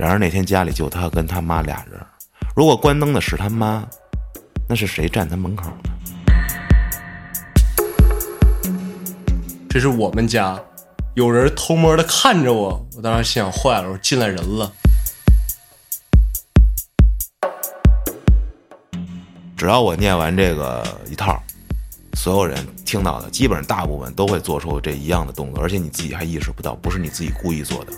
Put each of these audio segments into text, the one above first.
然而那天家里就他跟他妈俩人，如果关灯的是他妈，那是谁站他门口呢？这是我们家，有人偷摸的看着我，我当时心想坏了，我说进来人了。只要我念完这个一套，所有人听到的，基本上大部分都会做出这一样的动作，而且你自己还意识不到，不是你自己故意做的。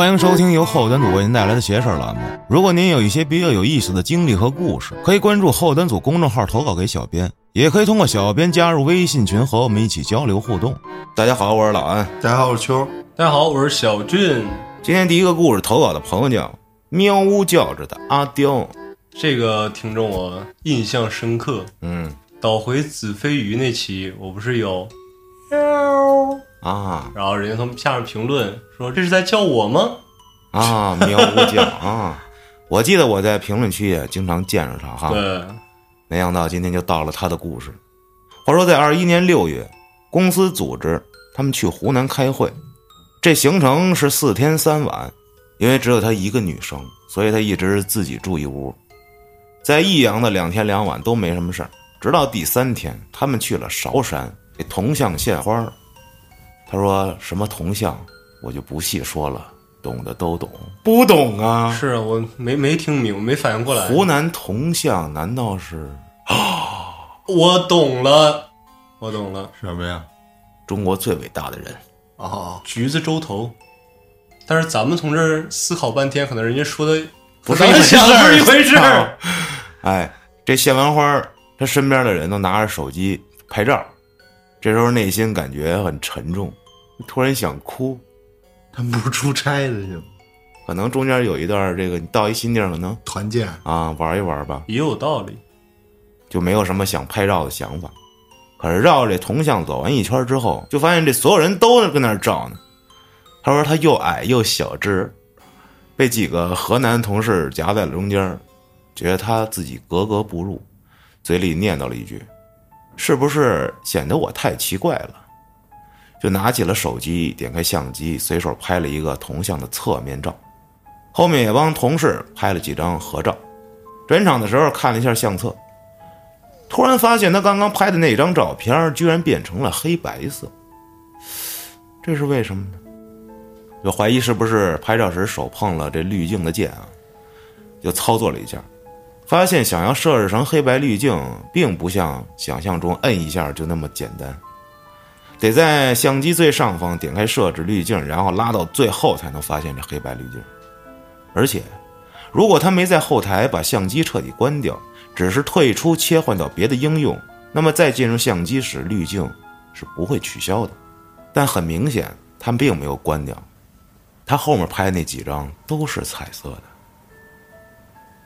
欢迎收听由后端组为您带来的邪事儿栏目。如果您有一些比较有意思的经历和故事，可以关注后端组公众号投稿给小编，也可以通过小编加入微信群和我们一起交流互动。大家好，我是老安。大家好，我是秋。大家好，我是小俊。今天第一个故事投稿的朋友叫喵呜叫着的阿刁。这个听众我印象深刻。嗯倒回子非鱼那期，我不是有喵，啊然后人家从下面评论说这是在叫我吗？啊喵呜叫啊！我记得我在评论区也经常见着他哈。对，没想到今天就到了他的故事。话说在二一年六月，公司组织他们去湖南开会，这行程是四天三晚，因为只有她一个女生，所以她一直自己住一屋。在益阳的两天两晚都没什么事儿，直到第三天，他们去了韶山给铜像献花儿。他说什么铜像，我就不细说了，懂的都懂，不懂啊。是啊，我没没听明，没反应过来。湖南铜像难道是啊我懂了，我懂了，什么呀？中国最伟大的人？哦，橘子洲头。但是咱们从这儿思考半天，可能人家说的不是一回事儿不是一回事操儿。哎，这献完花儿，他身边的人都拿着手机拍照，这时候内心感觉很沉重，突然想哭。他们不是出差的去吗？可能中间有一段这个你到一新地儿，可能团建，啊玩一玩吧，也有道理。就没有什么想拍照的想法。可是绕着这铜像走完一圈之后，就发现这所有人都跟那儿照呢。他说他又矮又小只，被几个河南同事夹在了中间，觉得他自己格格不入，嘴里念叨了一句：“是不是显得我太奇怪了？”就拿起了手机，点开相机，随手拍了一个铜像的侧面照，后面也帮同事拍了几张合照。转场的时候看了一下相册，突然发现他刚刚拍的那张照片居然变成了黑白色，这是为什么呢？就怀疑是不是拍照时手碰了这滤镜的键啊？就操作了一下，发现想要设置成黑白滤镜，并不像想象中摁一下就那么简单，得在相机最上方点开设置滤镜，然后拉到最后才能发现这黑白滤镜。而且，如果他没在后台把相机彻底关掉，只是退出切换到别的应用，那么再进入相机时，滤镜是不会取消的。但很明显，他们并没有关掉，他后面拍那几张都是彩色的。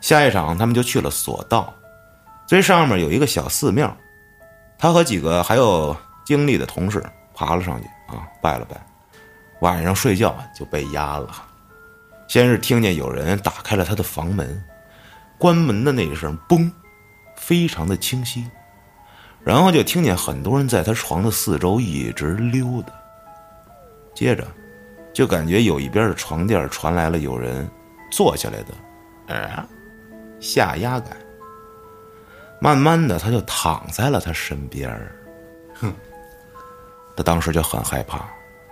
下一场，他们就去了索道，最上面有一个小寺庙，他和几个还有经历的同事爬了上去啊，拜了拜。晚上睡觉就被压了，先是听见有人打开了他的房门，关门的那一声“嘣”，非常的清晰，然后就听见很多人在他床的四周一直溜达，接着就感觉有一边的床垫传来了有人坐下来的，哎，下压感。慢慢的，他就躺在了他身边，哼，他当时就很害怕，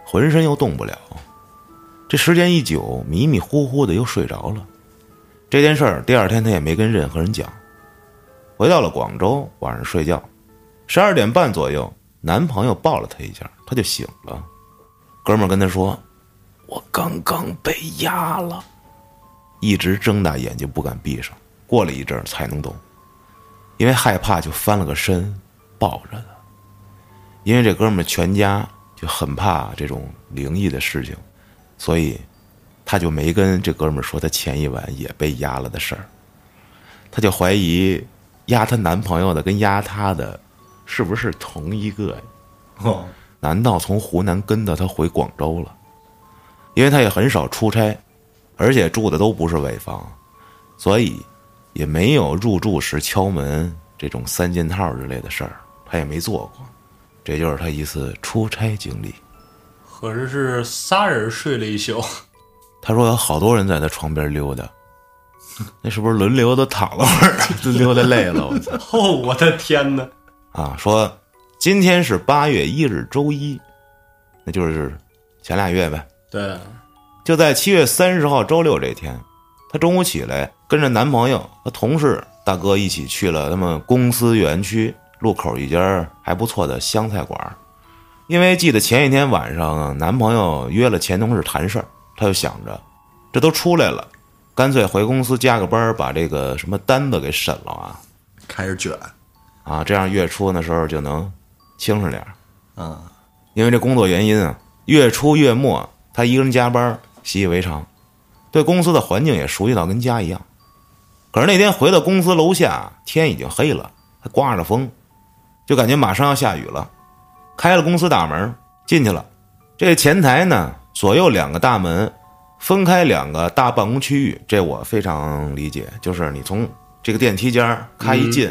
浑身又动不了。这时间一久，迷迷糊糊的又睡着了。这件事儿第二天他也没跟任何人讲。回到了广州，晚上睡觉，十二点半左右，男朋友抱了她一下，她就醒了。哥们儿跟她说：“我刚刚被压了。”一直睁大眼睛不敢闭上，过了一阵才能动，因为害怕就翻了个身，抱着。因为这哥们儿全家就很怕这种灵异的事情，所以他就没跟这哥们儿说他前一晚也被压了的事儿。他就怀疑压她男朋友的跟压她的是不是同一个呀？哦，难道从湖南跟到他回广州了？因为他也很少出差，而且住的都不是尾房，所以也没有入住时敲门这种三件套之类的事儿，他也没做过。这就是他一次出差经历。合着是仨人睡了一宿，他说有好多人在他床边溜达，那是不是轮流都躺了会儿，都 溜达累了？我操！哦，我的天哪！啊，说今天是八月一日周一，那就是前俩月呗。对，就在七月三十号周六这天，她中午起来跟着男朋友和同事大哥一起去了他们公司园区路口一家还不错的湘菜馆。因为记得前一天晚上男朋友约了前同事谈事儿，她就想着这都出来了，干脆回公司加个班，把这个什么单子给审了啊开始卷，啊，这样月初的时候就能轻省点儿。嗯，因为这工作原因啊，月初月末他一个人加班，习以为常，对公司的环境也熟悉到跟家一样。可是那天回到公司楼下，天已经黑了，还刮着风，就感觉马上要下雨了。开了公司大门进去了，这前台呢，左右两个大门分开两个大办公区域，这我非常理解，就是你从这个电梯间儿咔一进，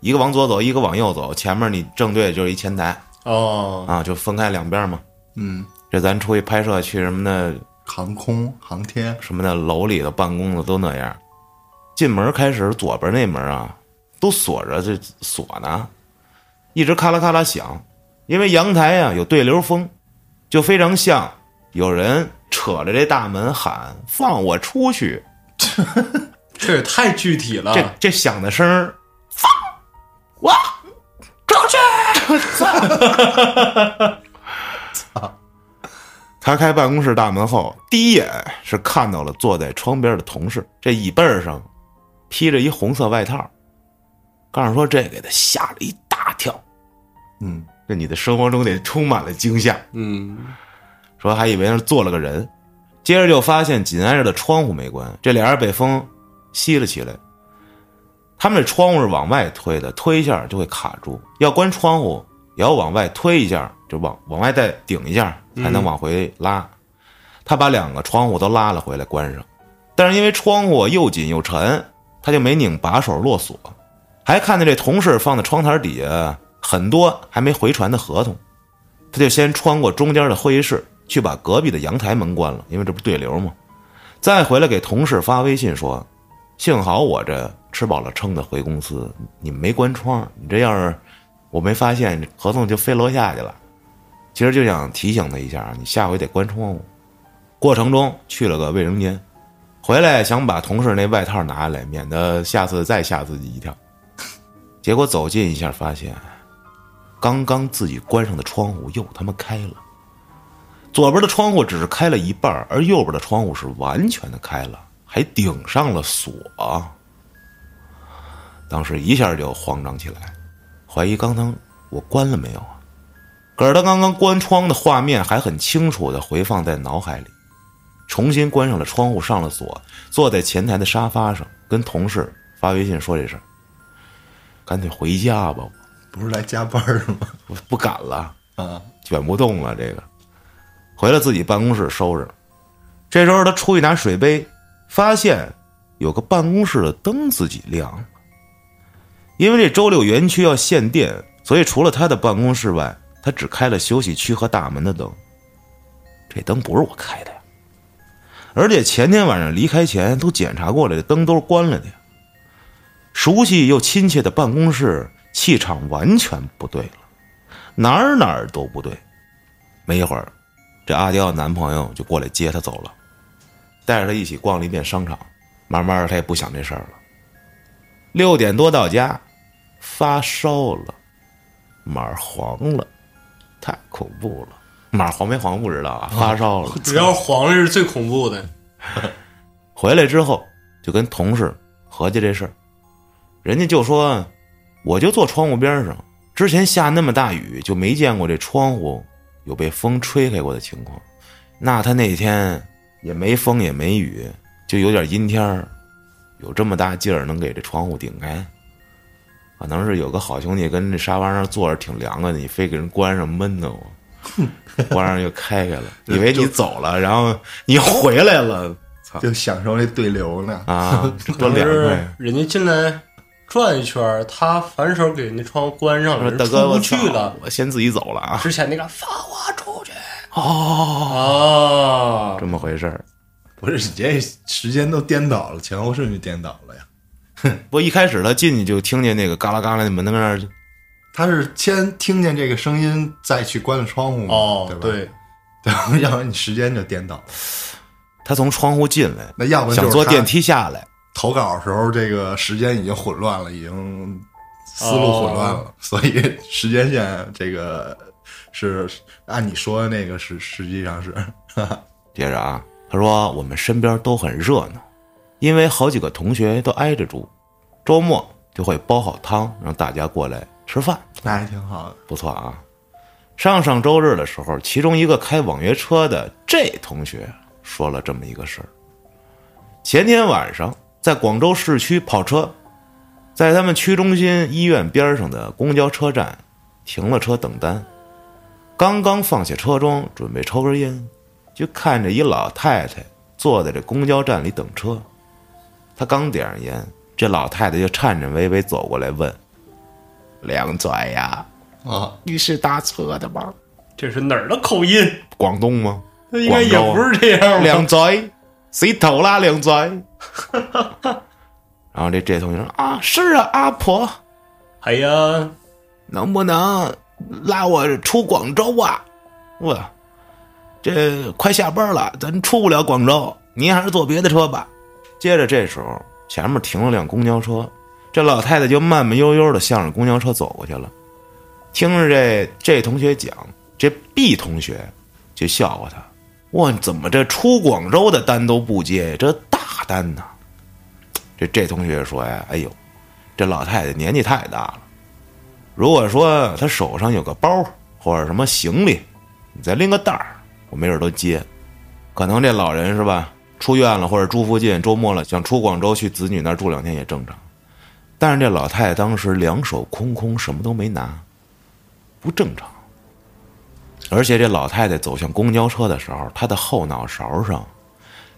一个往左走，一个往右走，前面你正对就是一前台。哦，啊，就分开两边嘛。嗯，这咱出去拍摄去什么的，航空航天，什么的楼里的办公的都那样。进门开始，左边那门啊都锁着，这锁呢，一直咔啦咔啦响。因为阳台呀、有对流风，就非常像有人扯着这大门喊“放我出去 这也太具体了。这这响的声儿，放我出去！他开办公室大门后，第一眼是看到了坐在窗边的同事，这椅背上披着一红色外套。告诉说这给他吓了一大跳，嗯，这你的生活中得充满了惊吓。嗯，说还以为是坐了个人，接着就发现紧挨着的窗户没关，这俩人被风吸了起来。他们这窗户是往外推的，推一下就会卡住，要关窗户也要往外推一下，就往往外再顶一下才能往回拉。他把两个窗户都拉了回来关上，但是因为窗户又紧又沉，他就没拧把手落锁。还看见这同事放在窗台底下很多还没回传的合同，他就先穿过中间的会议室去把隔壁的阳台门关了，因为这不对流吗？再回来给同事发微信说：“幸好我这吃饱了撑的回公司，你没关窗，你这要是我没发现，合同就飞楼下去了。”其实就想提醒他一下，你下回得关窗户。过程中去了个卫生间，回来想把同事那外套拿下来，免得下次再吓自己一跳。结果走近一下，发现刚刚自己关上的窗户又他妈开了。左边的窗户只是开了一半，而右边的窗户是完全的开了，还顶上了锁。当时一下就慌张起来，怀疑刚刚我关了没有啊？可是他刚刚关窗的画面还很清楚的回放在脑海里。重新关上了窗户，上了锁，坐在前台的沙发上，跟同事发微信说这事儿。干脆回家吧，不是来加班的吗？我不敢了，啊，卷不动了。这个，回了自己办公室收拾。这时候他出去拿水杯，发现有个办公室的灯自己亮了。因为这周六园区要限电，所以除了他的办公室外，他只开了休息区和大门的灯。这灯不是我开的呀，而且前天晚上离开前都检查过了，这灯都是关了的呀。熟悉又亲切的办公室气场完全不对了，哪儿哪儿都不对。没一会儿，这阿刁的男朋友就过来接她走了，带着她一起逛了一遍商场。慢慢的，她也不想这事儿了。六点多到家，发烧了，马儿黄了，太恐怖了。马儿黄没黄不知道啊，发烧了。只要黄了是最恐怖的。回来之后就跟同事合计这事儿，人家就说，我就坐窗户边上，之前下那么大雨就没见过这窗户有被风吹开过的情况。那他那天也没风也没雨，就有点阴天儿，有这么大劲儿能给这窗户顶开，可能是有个好兄弟跟这沙发上坐着挺凉快的，你非给人关上闷的我，关上又开开了，以为你走了，然后你回来了，操！就享受那对流呢。啊，多凉快！人家进来转一圈儿，他反手给那窗户关上了，大哥，我去了。我先自己走了啊。之前那个放我出去哦，啊这！么回事儿。不是你这时间都颠倒了，前后顺序颠倒了呀。不，一开始他进去就听见那个嘎啦嘎啦的门在那儿，他是先听见这个声音，再去关了窗户嘛，哦对，吧？对，对，要不然你时间就颠倒了。他从窗户进来，那要不然就是想坐电梯下来，投稿的时候，这个时间已经混乱了，已经思路混乱了，哦所以时间线这个是按你说的那个是实际上是，接着啊，他说我们身边都很热闹，因为好几个同学都挨着住，周末就会煲好汤让大家过来吃饭，那还挺好的。不错啊。上上周日的时候，其中一个开网约车的这同学说了这么一个事儿：前天晚上在广州市区跑车，在他们区中心医院边上的公交车站停了车等单，刚刚放下车桩准备抽根烟，就看着一老太太坐在这公交站里等车。他刚点上烟，这老太太就颤颤巍巍走过来问：“梁拽呀，啊，你是打车的吗？这是哪儿的口音？广东吗？那应该也不是这样吧？梁拽，谁偷啦？梁拽。然后这这同学说啊，是啊，阿婆，哎呀，能不能拉我出广州啊？我这快下班了，咱出不了广州，您还是坐别的车吧。接着这时候前面停了辆公交车，这老太太就慢慢悠悠的向着公交车走过去了。听着这这同学讲，这 B 同学就笑话他：“哇，怎么这出广州的单都不接，这大单呢？”这这同学说呀：“哎呦，这老太太年纪太大了。”如果说她手上有个包或者什么行李，你再拎个袋儿，我没准都接。可能这老人是吧，出院了或者住附近，周末了想出广州去子女那儿住两天也正常。但是这老太太当时两手空空，什么都没拿，不正常。而且这老太太走向公交车的时候，她的后脑勺上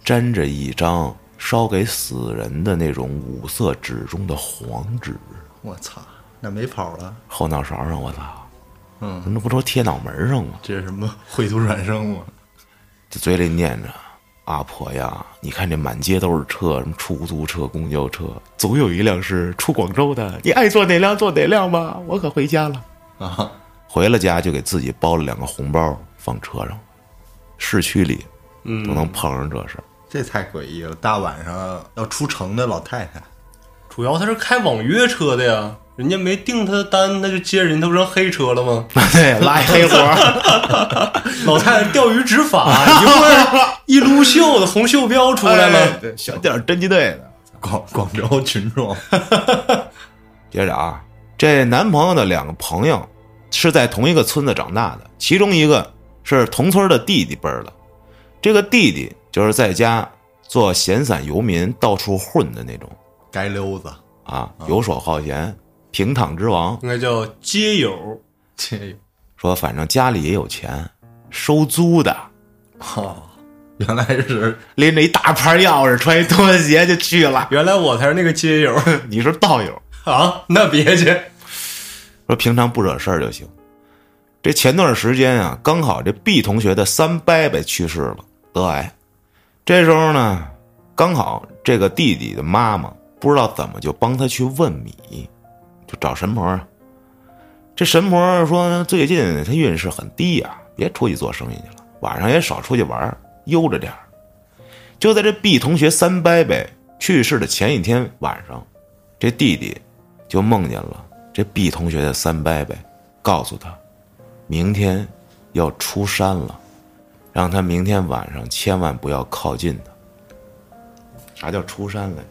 沾着一张烧给死人的那种五色纸中的黄纸。我操，那没跑了，后脑勺上，我操！嗯，那不都贴脑门上吗？这是什么绘图转生吗？这嘴里念着：“阿婆呀，你看这满街都是车，什么出租车、公交车，总有一辆是出广州的。你爱坐哪辆坐哪辆吧，我可回家了。啊，”回了家就给自己包了两个红包放车上，市区里嗯，都能碰上这事儿。这太诡异了！大晚上要出城的老太太，主要她是开网约车的呀，人家没订她的单，那就接人，他不成黑车了吗？对，拉一黑活，老太太钓鱼执法，一会儿一撸袖子，红袖标出来了。哎对，小点儿侦缉队的。广广州群众，接着啊，这男朋友的两个朋友是在同一个村子长大的，其中一个是同村的弟弟辈儿的，这个弟弟就是在家做闲散游民，到处混的那种。街溜子，啊，游手好闲，平躺之王。应该叫街友，街友。说反正家里也有钱，收租的，哦，原来是拎着一大盘钥匙，穿一拖鞋就去了。原来我才是那个街友。你是道友，啊！那别去，说平常不惹事儿就行。这前段时间啊，刚好这 B 同学的三伯伯去世了，得癌。这时候呢，刚好这个弟弟的妈妈不知道怎么就帮他去问米，就找神婆啊。这神婆说最近他运势很低呀、别出去做生意去了，晚上也少出去玩，悠着点。就在这 B 同学三伯伯去世的前一天晚上，这弟弟就梦见了这 B 同学的三伯伯，告诉他，明天要出山了，让他明天晚上千万不要靠近他。啥叫出山来？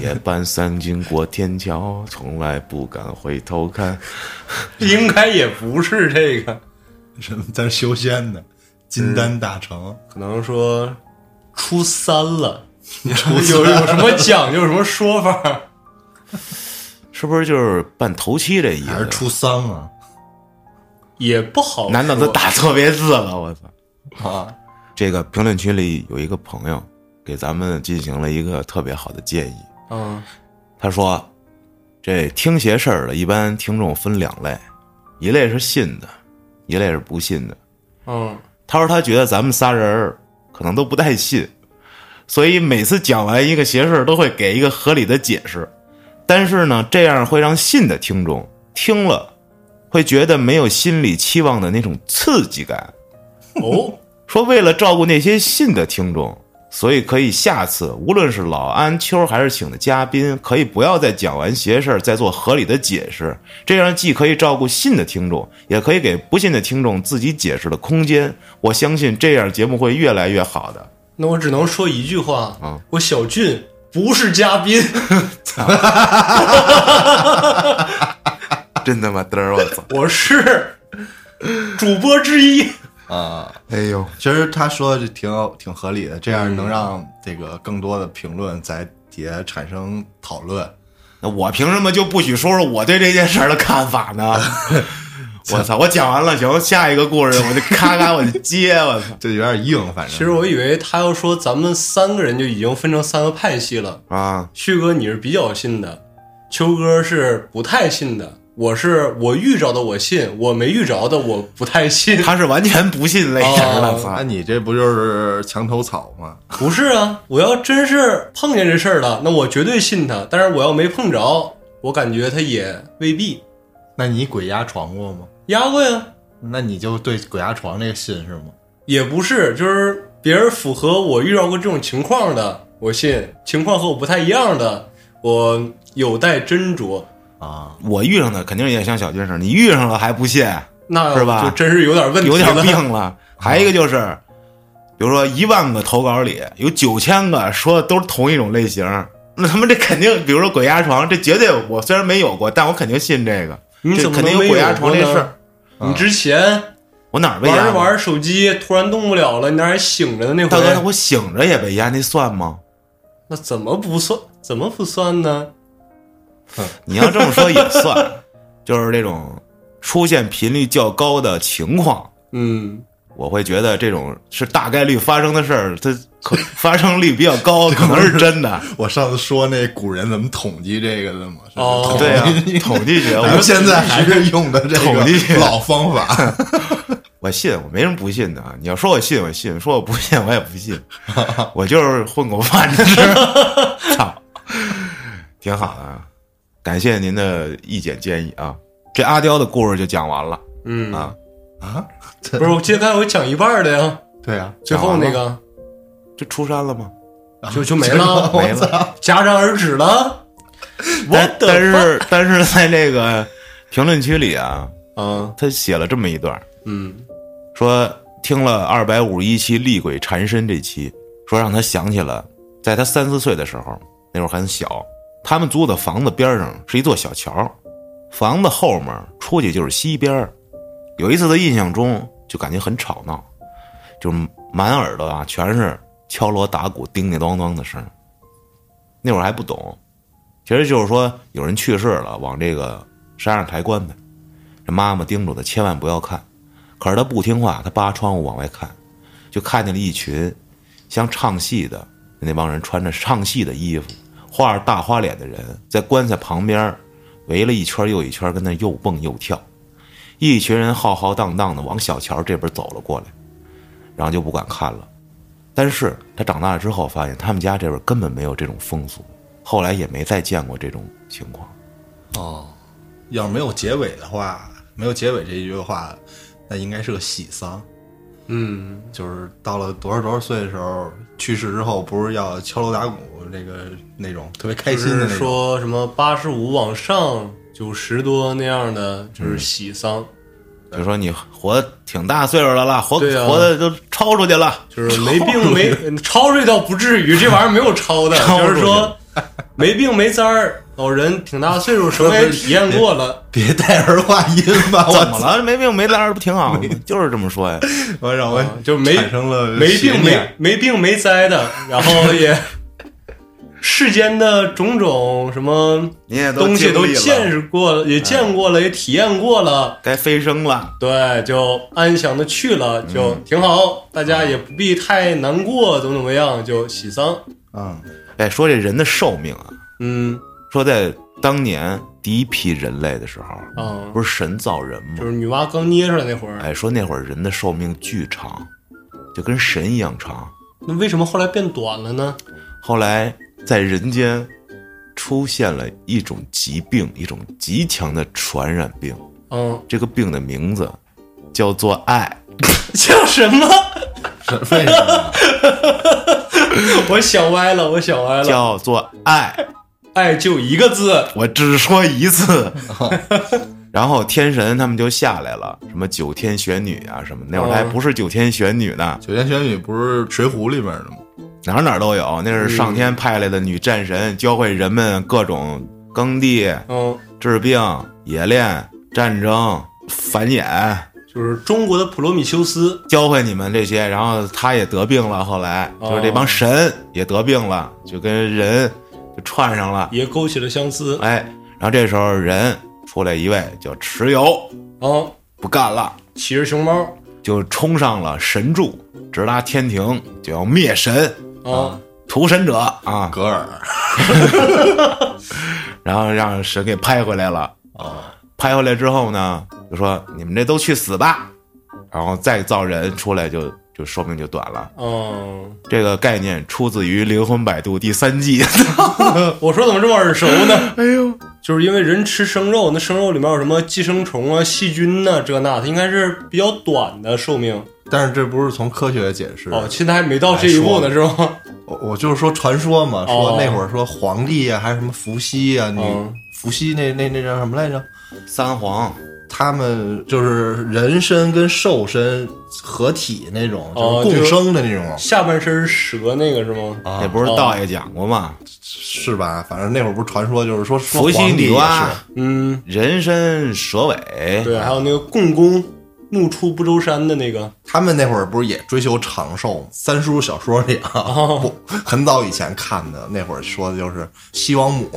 夜半三更过天桥，从来不敢回头看。应该也不是这个，什么咱修仙的金丹大成，可能说初三了，有有什么讲究，有什么说法？是不是就是办头七这意思？还是出丧啊？也不好。难道他打错别字了？我操！啊，这个评论区里有一个朋友给咱们进行了一个特别好的建议，嗯，他说：“这听邪事儿的，一般听众分两类，一类是信的，一类是不信的。嗯，他说他觉得咱们仨人儿可能都不太信，所以每次讲完一个邪事儿都会给一个合理的解释。但是呢，这样会让信的听众听了，会觉得没有心理期望的那种刺激感。哦，说为了照顾那些信的听众，所以可以下次无论是老安、秋还是请的嘉宾，可以不要再讲完邪事儿再做合理的解释，这样既可以照顾信的听众，也可以给不信的听众自己解释的空间。我相信这样节目会越来越好的。那我只能说一句话啊，我小俊不是嘉宾，真他妈嘚儿，我操！我是主播之一。啊，哎呦，其实他说的挺有挺合理的，这样能让这个更多的评论在底下产生讨论。那我凭什么就不许说说我对这件事儿的看法呢？我操！我讲完了，行，下一个故事我就咔咔我就接，我操 这有点硬，反正其实我以为他要说咱们三个人就已经分成三个派系了。啊！旭哥你是比较信的，秋哥是不太信的，我是我遇着的我信，我没遇着的我不太信。他是完全不信类型的，那！你这不就是墙头草吗？不是啊，我要真是碰见这事儿了，那我绝对信他。但是我要没碰着，我感觉他也未必那你鬼压床过吗？压过呀。那你就对鬼压床这个信是吗？也不是，就是别人符合我遇到过这种情况的，我信；情况和我不太一样的，我有待斟酌。啊，我遇上的肯定也像小军似的，你遇上了还不信，那是吧就真是有点问题有。点病了。还有一个就是，比如说一万个投稿里有九千个说的都是同一种类型，那他妈这肯定，比如说鬼压床，这绝对我虽然没有过，但我肯定信这个。你怎么能没肯定有鬼压床这事儿？你之前我哪儿被压着玩着手机，突然动不了了，你那还醒着呢那大哥，那，我醒着也被压，那算吗？那怎么不算？怎么不算呢？你要这么说也算，就是这种出现频率较高的情况，嗯，我会觉得这种是大概率发生的事儿，它可 发生率比较高，可能是真的。我上次说那古人怎么统计这个的嘛？是哦对啊，统计学，咱们我现在还是用的 这统计学个老方法。我信，我没什么不信的啊。你要说我信，我信；说我不信，我也不信。我就是混口饭吃，操，挺好的啊。感谢您的意见建议啊。这阿刁的故事就讲完了嗯啊，啊，不是，我记得刚才我讲一半的呀，对啊，最后那个就出山了吗？就就没了，没了。戛然而止了。但但是 但是在这个评论区里啊，嗯，他写了这么一段，嗯。说听了二百五十一期厉鬼缠身这期，说让他想起了在他三四岁的时候，那会儿很小，他们租的房子边上是一座小桥，房子后面出去就是西边儿有一次的印象中就感觉很吵闹，就满耳朵啊全是敲锣打鼓、叮叮当当的声。那会儿还不懂，其实就是说有人去世了，往这个山上抬棺材，这妈妈叮嘱他千万不要看。可是他不听话，他扒窗户往外看，就看见了一群像唱戏的那帮人，穿着唱戏的衣服，画着大花脸的人，在棺材旁边围了一圈又一圈，跟那又蹦又跳。一群人浩浩荡荡的往小桥这边走了过来，然后就不敢看了。但是他长大了之后，发现他们家这边根本没有这种风俗，后来也没再见过这种情况。哦，要是没有结尾的话，没有结尾这一句话，那应该是个喜丧。嗯，就是到了多少多少岁的时候，去世之后，不是要敲锣打鼓，这个那种特别开心的那种。说什么八十五往上九十多那样的，就是喜丧，就说你活挺大岁数的了，活、啊。活的都超出去了，就是没病没超出去倒不至于，这玩意儿没有超的，超就是说没病没灾儿，老人挺大岁数，什么也体验过了。别带儿化音吧，怎么了？没病没灾儿不挺好吗？就是这么说呀。我让我啊就没产生了没病没没病没灾的，然后也世间的种种什么东西都见识过了，也见过了，也体验过了。该飞升了。对，就安详的去了，就挺好。大家也不必太难过，怎么怎么样，就喜丧。嗯，哎，说这人的寿命啊，嗯说在当年第一批人类的时候，啊，不是神造人吗就？是女娲刚捏出来那会儿，哎，说那会儿人的寿命巨长，就跟神一样长。那为什么后来变短了呢？后来在人间出现了一种疾病，一种极强的传染病。嗯，这个病的名字叫做爱。叫什么？什么？我想歪了，我想歪了。叫做爱，爱就一个字，我只说一次。然后天神他们就下来了，什么九天玄女啊什么，那会儿还不是九天玄女呢，九天玄女不是《水浒》里面的吗？哪儿哪儿都有。那是上天派来的女战神，教会人们各种耕地、嗯，治病、冶炼、战争、繁衍，就是中国的普罗米修斯。教会你们这些。然后他也得病了，后来就是这帮神也得病了，就跟人就串上了。也勾起了相思。哎，然后这时候人出来一位叫蚩尤，哦，不干了，骑着熊猫。就冲上了神柱，直达天庭，就要灭神，啊，屠神者啊，格尔 然后让神给拍回来了。啊，拍回来之后呢，就说你们这都去死吧，然后再造人出来就就寿命就短了。嗯，这个概念出自于《灵魂摆渡》第三季。我说怎么这么耳熟呢？哎呦，就是因为人吃生肉，那生肉里面有什么寄生虫啊、细菌呐、这那，它应该是比较短的寿命。但是这不是从科学解释。哦，现在还没到这一步呢，是吗？我我就是说传说嘛，哦说那会儿说皇帝啊，还是什么伏羲啊，你嗯伏羲那那那叫什么来着？三皇他们就是人身跟兽身合体那种，哦就是共生的那种，下半身是蛇那个是吗？啊这不是道爷讲过吗？是吧？反正那会儿不是传说，就是说说伏羲、女娲，嗯，人身蛇尾，对，还有那个共工怒出不周山的那个，他们那会儿不是也追求长寿吗？三叔小说里啊，哦不很早以前看的，那会儿说的就是西王母，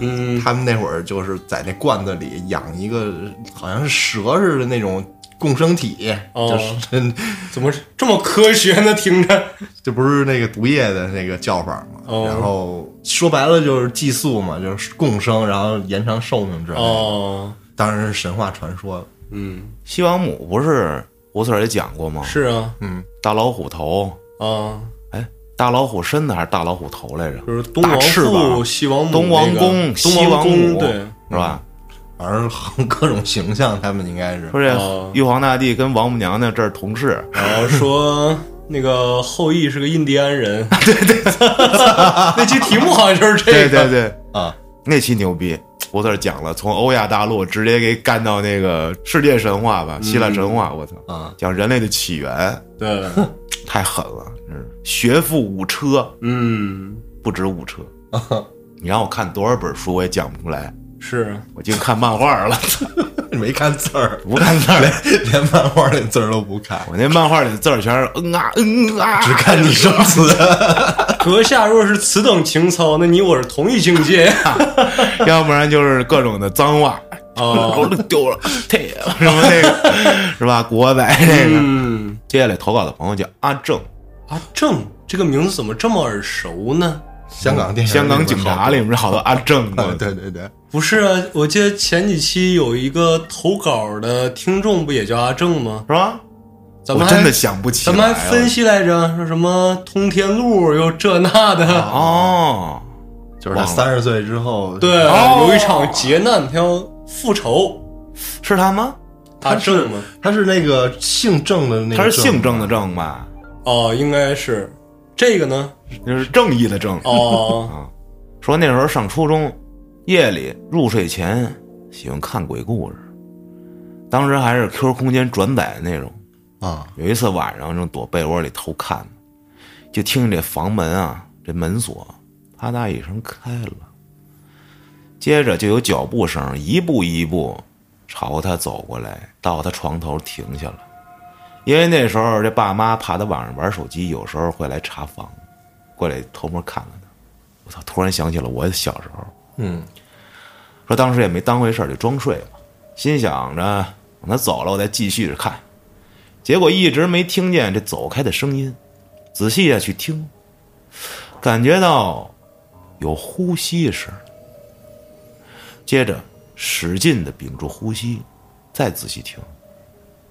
嗯，他们那会儿就是在那罐子里养一个好像是蛇似的那种共生体，哦就是怎么这么科学呢？听着，这不是那个毒液的那个叫法吗？哦然后说白了就是寄宿嘛，就是共生，然后延长寿命之类的。哦，当然是神话传说了。嗯，西王母不是胡四儿也讲过吗？是啊，嗯，大老虎头，啊，哎，大老虎身子还是大老虎头来着？就是东王父、西王母、东王公、西东王王母，公对，是吧？反正各种形象，他们应该是。说这哦玉皇大帝跟王母娘娘这是同事，然后说那个后羿是个印第安人，对 对，那期题目好像就是这个。对个，对对，啊，那期牛逼。胡四儿讲了，从欧亚大陆直接给干到那个世界神话吧，希腊神话，我操，啊，讲人类的起源，对，太狠了，真是。学富五车，嗯，不止五车。你让我看多少本书，我也讲不出来。是，我净看漫画了，没看字儿，不看字儿。连漫画里字儿都不看，我那漫画里的字儿全是嗯啊嗯啊，只看你生词。阁下若是此等情操，那你我是同一境界呀 要不然就是各种的脏话，哦，我都丢了，退了什么那个是吧？国仔那个。嗯，接下来投稿的朋友叫阿正，阿正这个名字怎么这么耳熟呢？香港电影，香港警察里面好多阿正的，啊，对对对，不是啊，我记得前几期有一个投稿的听众不也叫阿正吗？是吧？咱们还我真的想不起来。咱们还分析来着，说什么通天路又这那的，哦，就是他三十岁之后，对，哦有一场劫难，他要复仇。是他吗？阿正吗？他是那个姓郑的那个，他是姓郑的，郑吧？哦，应该是这个呢。就是正义的正。哦，啊，说那时候上初中，夜里入睡前喜欢看鬼故事，当时还是 QQ 空间转载的内容。啊，有一次晚上正躲被窝里偷看，就听见这房门啊，这门锁啪嗒一声开了，接着就有脚步声一步一步朝他走过来，到他床头停下了。因为那时候这爸妈怕他晚上玩手机，有时候会来查房，过来偷摸看看他。我操！突然想起了我小时候，嗯，说当时也没当回事儿，就装睡了，心想着等他走了，我再继续着看。结果一直没听见这走开的声音，仔细的去听，感觉到有呼吸声，接着使劲的屏住呼吸，再仔细听，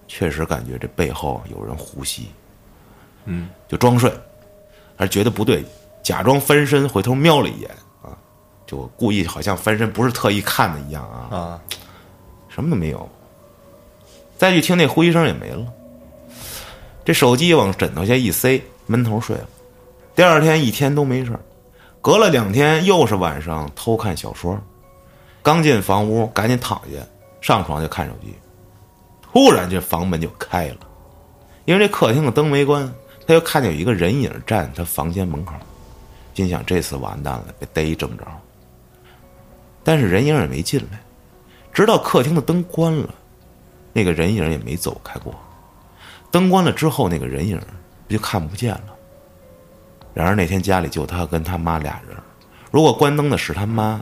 确实感觉这背后有人呼吸。嗯，就装睡，还是觉得不对，假装翻身回头瞄了一眼啊，就故意好像翻身不是特意看的一样啊，啊，什么都没有。再去听那呼吸声也没了，这手机往枕头下一塞，闷头睡了。第二天一天都没事儿。隔了两天又是晚上偷看小说，刚进房屋赶紧躺下，上床就看手机，突然这房门就开了，因为这客厅的灯没关，他就看见有一个人影站他房间门口，心想这次完蛋了，被逮一正着。但是人影也没进来，直到客厅的灯关了，那个人影也没走开过。灯关了之后，那个人影不就看不见了？然而那天家里就他跟他妈俩人，如果关灯的是他妈，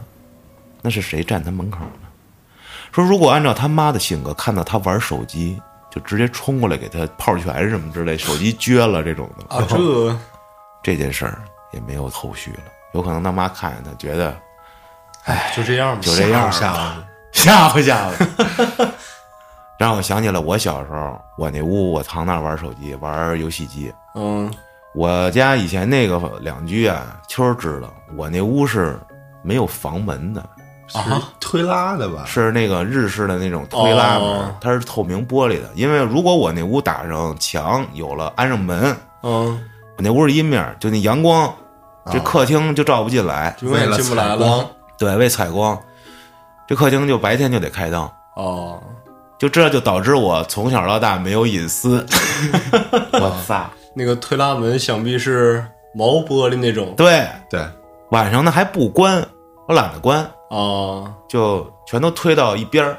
那是谁站他门口呢？说如果按照他妈的性格，看到他玩手机，就直接冲过来给他泡拳什么之类，手机撅了这种的。啊，这这件事儿也没有后续了，有可能他妈看见他，觉得就这样吧，就这样吓吧唬吓唬吓唬。让我想起了我小时候，我那屋我藏那儿玩手机，玩游戏机。嗯我家以前那个两居啊，秋儿知道，我那屋是没有房门的，啊推拉的吧？是那个日式的那种推拉门，哦它是透明玻璃的。因为如果我那屋打上墙，有了安上门，嗯，我那屋是阴面，就那阳光，这啊客厅就照不进来。永远进不来为了采光了。对，为采光，这客厅就白天就得开灯。哦，就这就导致我从小到大没有隐私。我操！那个推拉门想必是毛玻璃那种对，对，晚上呢还不关，我懒得关，啊，就全都推到一边儿，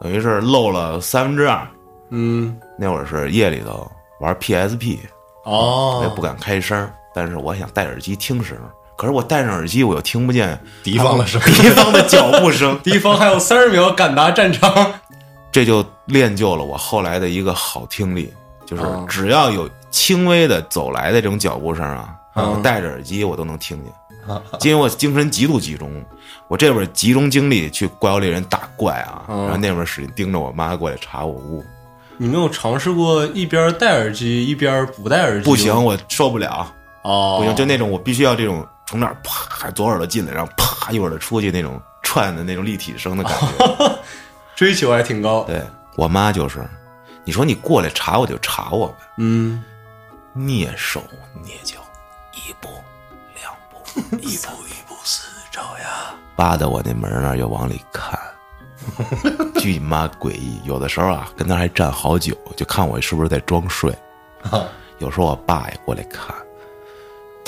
等于是漏了三分之二。嗯，那会儿是夜里头玩 PSP，哦也哦不，敢开声儿，但是我想戴耳机听声儿。可是我戴上耳机，我又听不见敌方的声音。敌方的脚步声，敌方还有三十秒赶达战场。这就练就了我后来的一个好听力，就是哦只要有轻微的走来的这种脚步声啊，嗯我戴着耳机我都能听见。因为我精神极度集中，我这边集中精力去怪物猎人打怪啊，嗯然后那边使劲盯着我妈过来查我屋，你没有尝试过一边戴耳机一边不戴耳机？不行，我受不了，哦，不行，就那种我必须要这种从那儿啪左耳朵进来，然后啪一会儿的出去那种串的那种立体声的感觉。追求还挺高。对我妈就是，你说你过来查我就查我呗，嗯，蹑手蹑脚，一步两步，一步一步四爪呀，扒到我那门那儿又往里看，巨妈诡异。有的时候啊，跟那儿还站好久，就看我是不是在装睡。有时候我爸也过来看，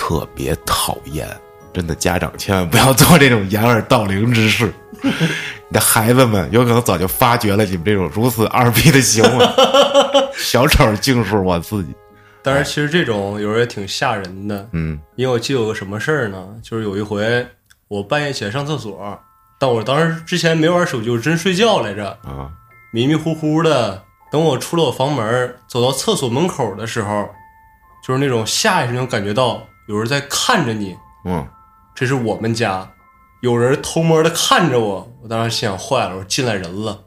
特别讨厌。真的，家长千万不要做这种掩耳盗铃之事。你的孩子们有可能早就发觉了你们这种如此二逼的行为。小丑竟是我自己。但是其实这种有时候也挺吓人的，嗯因为我记得有个什么事儿呢，就是有一回我半夜起来上厕所，但我当时之前没玩手机，我真睡觉来着，啊，迷迷糊糊的。等我出了我房门，走到厕所门口的时候，就是那种下意识能感觉到有人在看着你，嗯，这是我们家，有人偷摸的看着我。我当时心想坏了，我说进来人了，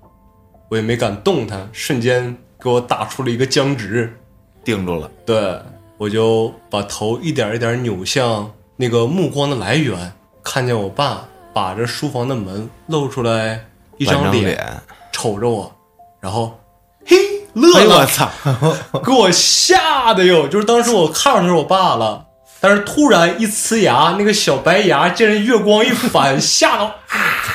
我也没敢动弹，瞬间给我打出了一个僵直。定住了。对，我就把头一点一点扭向那个目光的来源，看见我爸把着书房的门，露出来一半张张脸，瞅着我，然后嘿乐了我了，操！给我吓的哟！就是当时我看上的是我爸了，但是突然一呲牙，那个小白牙见着月光一反，吓到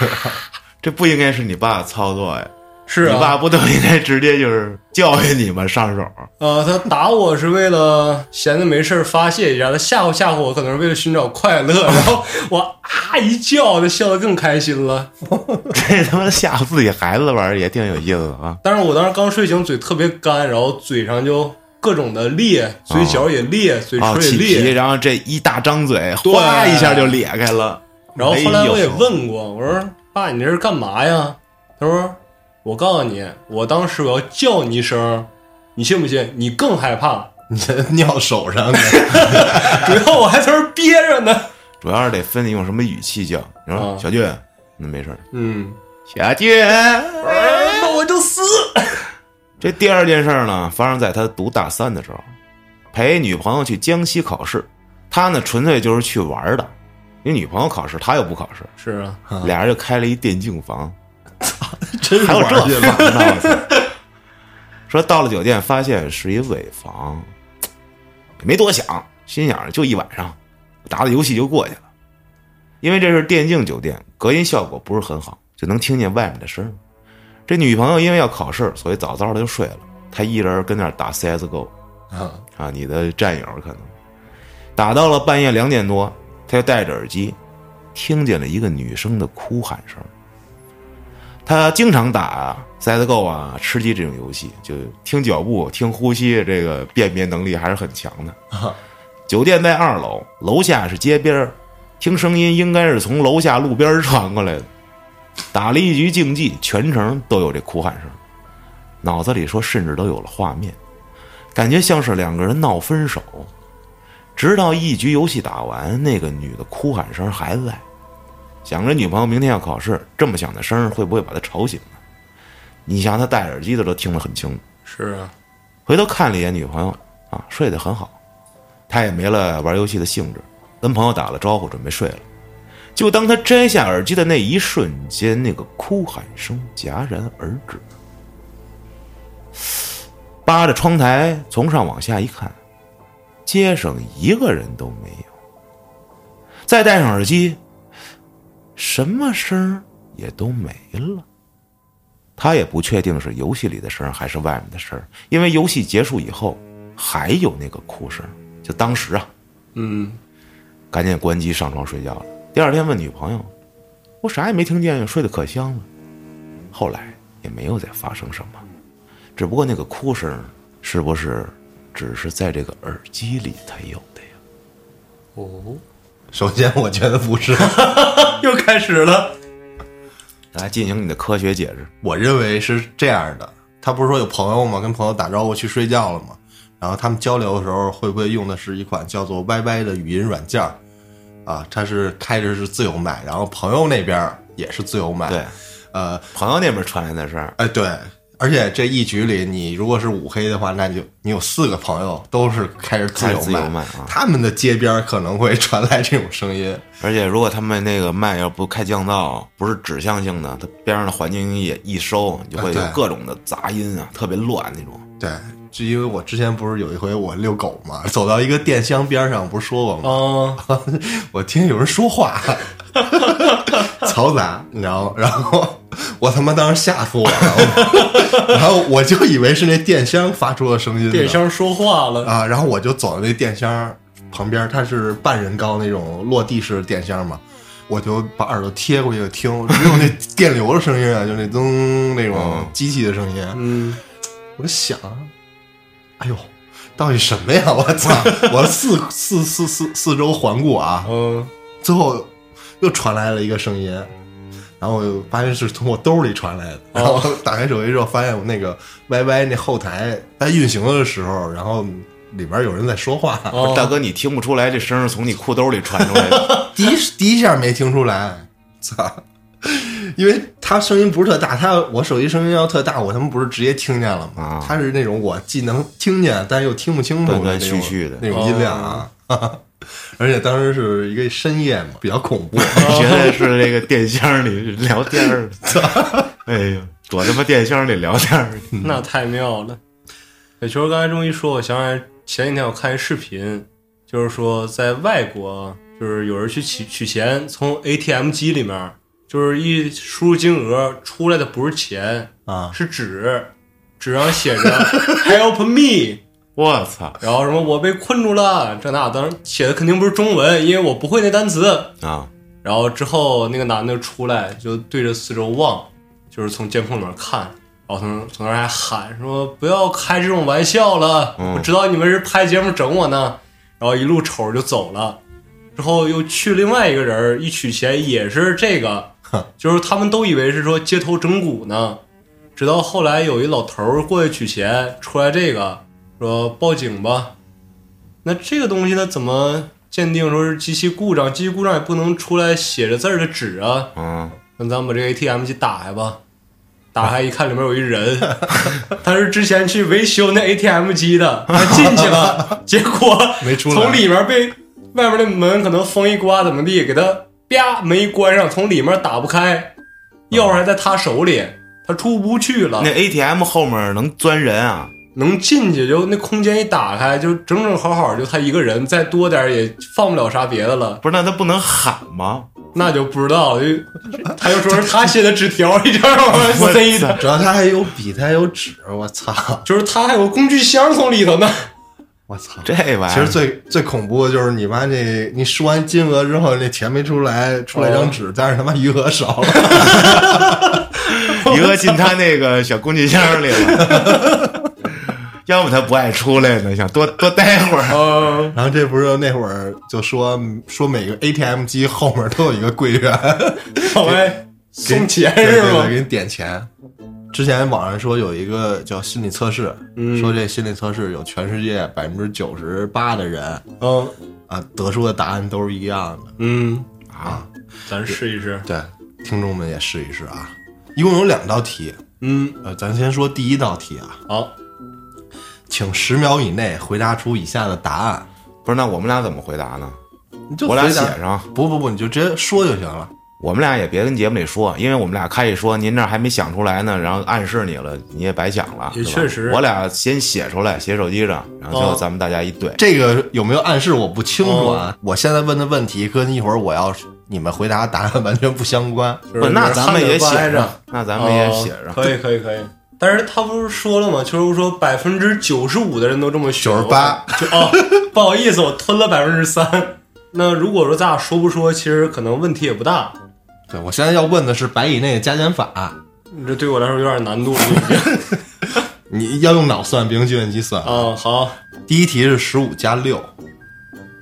这不应该是你爸操作呀？是你爸啊，不都应该直接就是教育你吗？上手。呃，他打我是为了闲着没事儿发泄一下，他吓唬吓唬我，可能是为了寻找快乐。然后我啊一叫，他笑得更开心了。这他妈吓唬自己孩子玩意儿也挺有意思的啊！但是我当时刚睡醒，嘴特别干，然后嘴上就各种的裂，嘴角也裂，嘴哦，唇也裂。然后这一大张嘴，对哗一下就裂开了。然后后来我也问过，我说爸，你这是干嘛呀？他说我告诉你，我当时我要叫你一声，你信不信？你更害怕。你这尿手上呢？主要我还在这憋着呢。主要是得分你用什么语气叫。你说啊小俊，那没事儿。嗯，小俊。那我就死。这第二件事儿呢，发生在他读大三的时候，陪女朋友去江西考试，他呢纯粹就是去玩的，因为女朋友考试，他又不考试，是啊，俩人就开了一电竞房，操 真还有这？说到了酒店，发现是一尾房，没多想，心想着就一晚上，打打游戏就过去了。因为这是电竞酒店，隔音效果不是很好，就能听见外面的声儿。这女朋友因为要考试，所以早早的就睡了，他一人跟那儿打 CSGO 啊，啊，你的战友可能打到了半夜两点多，他就戴着耳机，听见了一个女生的哭喊声。他经常打 CSGO 啊、吃鸡这种游戏，就听脚步、听呼吸，这个辨别能力还是很强的。酒店在二楼，楼下是街边儿听声音应该是从楼下路边传过来的。打了一局竞技，全程都有这哭喊声，脑子里说甚至都有了画面，感觉像是两个人闹分手。直到一局游戏打完，那个女的哭喊声还在。想着女朋友明天要考试，这么响的声会不会把她吵醒呢？你想他戴耳机的都听得很清楚。是啊，回头看了一眼女朋友，啊，睡得很好，他也没了玩游戏的兴致，跟朋友打了招呼，准备睡了。就当他摘下耳机的那一瞬间，那个哭喊声戛然而止。扒着窗台从上往下一看，街上一个人都没有。再戴上耳机，什么声也都没了。他也不确定是游戏里的声还是外面的声，因为游戏结束以后还有那个哭声。就当时啊，嗯，赶紧关机上床睡觉了。第二天问女朋友，我啥也没听见呀，睡得可香了。后来也没有再发生什么，只不过那个哭声是不是只是在这个耳机里才有的呀？哦，首先，我觉得不是，又开始了。来进行你的科学解释。我认为是这样的。他不是说有朋友吗？跟朋友打招呼去睡觉了吗？然后他们交流的时候，会不会用的是一款叫做 YY 的语音软件儿？啊，他是开着是自由麦，然后朋友那边也是自由麦。对，呃，朋友那边传来的声儿，哎，对，而且这一局里，你如果是五黑的话，那就你有四个朋友都是开着自由麦，他们的街边可能会传来这种声音。而且如果他们那个麦要不开降噪，不是指向性的，它边上的环境音也一收，你就会有各种的杂音啊，特别乱那种。对，就因为我之前不是有一回我遛狗嘛，走到一个电箱边上，不是说过吗？啊，我听见有人说话，嘈杂，你知道吗？然后我他妈当时吓死我了，然后我就以为是那电箱发出的声音，电箱说话了。啊，然后我就走到那电箱旁边，它是半人高那种落地式电箱嘛，我就把耳朵贴过去听，只有那电流的声音啊，就那噔那种嗯机器的声音，嗯，我就想，哎呦，到底什么呀？我操！我四四四四四周环顾啊，嗯，最后又传来了一个声音，然后我就发现是从我兜里传来的，然后打开手机之后，发现我那个 YY 那后台在运行的时候，然后里边有人在说话，哦大哥，你听不出来这声是从你裤兜里传出来的？第一第一下没听出来，操！因为他声音不是特大，他我手机声音要特大，我他妈不是直接听见了吗？啊他是那种我既能听见，但又听不清楚的断断那种续续的那种音量啊。而且当时是一个深夜嘛，比较恐怖。觉得是那个电箱里聊天儿的。哎呦，躲他妈电箱里聊天儿去那太妙了。小球刚才这么一说，我想起来前几天我看一视频，就是说在外国，就是有人去取取钱，从 ATM 机里面，就是一输入金额出来的不是钱，啊是纸，纸上写着 “Help me”，我操然后什么我被困住了，这那，当然写的肯定不是中文，因为我不会那单词。啊！然后之后那个男的出来就对着四周望，就是从监控里面看，然后从从那儿还喊说不要开这种玩笑了，嗯我知道你们是拍节目整我呢。然后一路瞅着就走了，之后又去另外一个人一取钱也是这个，就是他们都以为是说街头整蛊呢，直到后来有一老头儿过去取钱，出来这个说报警吧。那这个东西呢，怎么鉴定说是机器故障？机器故障也不能出来写着字儿的纸啊。嗯，那咱们把这个 ATM 机打开吧。打开一看，里面有一人，他是之前去维修那 ATM 机的，他进去了，结果没出来从里面被外面的门可能风一刮，怎么地，给他啪门一关上，从里面打不开，钥匙还在他手里，他出不去了那。ATM 后面能钻人啊？能进去就那空间一打开，就整整好好就他一个人，再多点也放不了啥别的了，不是，那他不能喊吗？那就不知道了。就 他又说是他写的纸条，你知道吗？我塞的，主要他还有笔，他还有纸，我操！就是他还有工具箱从里头呢。我操！这玩意儿其实最最恐怖的就是你妈这，你输完金额之后，那钱没出来，出来一张纸，但是他妈余额少了。余额进他那个小工具箱里了。要不他不爱出来呢，想多多待会儿。嗯，然后这不是那会儿就说说每个 ATM 机后面都有一个柜员，送钱是吗给？你点钱。之前网上说有一个叫心理测试，嗯说这心理测试有全世界百分之九十八的人嗯啊得出的答案都是一样的。嗯，啊，咱试一试。对，听众们也试一试啊。一共有两道题，嗯，呃，咱先说第一道题啊，好，请十秒以内回答出以下的答案。不是，那我们俩怎么回答呢？你就我俩写上，不不不，你就直接说就行了。我们俩也别跟节目里说，因为我们俩开一说，您这还没想出来呢，然后暗示你了，你也白想了。也确实我俩先写出来，写手机上，然后最后哦咱们大家一对。这个有没有暗示我不清楚哦啊。我现在问的问题跟一会儿我要你们回答答案完全不相关。不，那咱们也写着上，，那咱们也写哦上。可以可以可以。但是他不是说了吗？就是说百分之九十五的人都这么选，九十八就哦，不好意思，我吞了百分之三。那如果说咱俩说不说，其实可能问题也不大。对我现在要问的是百以内的加减法，你这对我来说有点难度了，你要用脑算，别用计算机算。嗯，好，第一题是十五加六，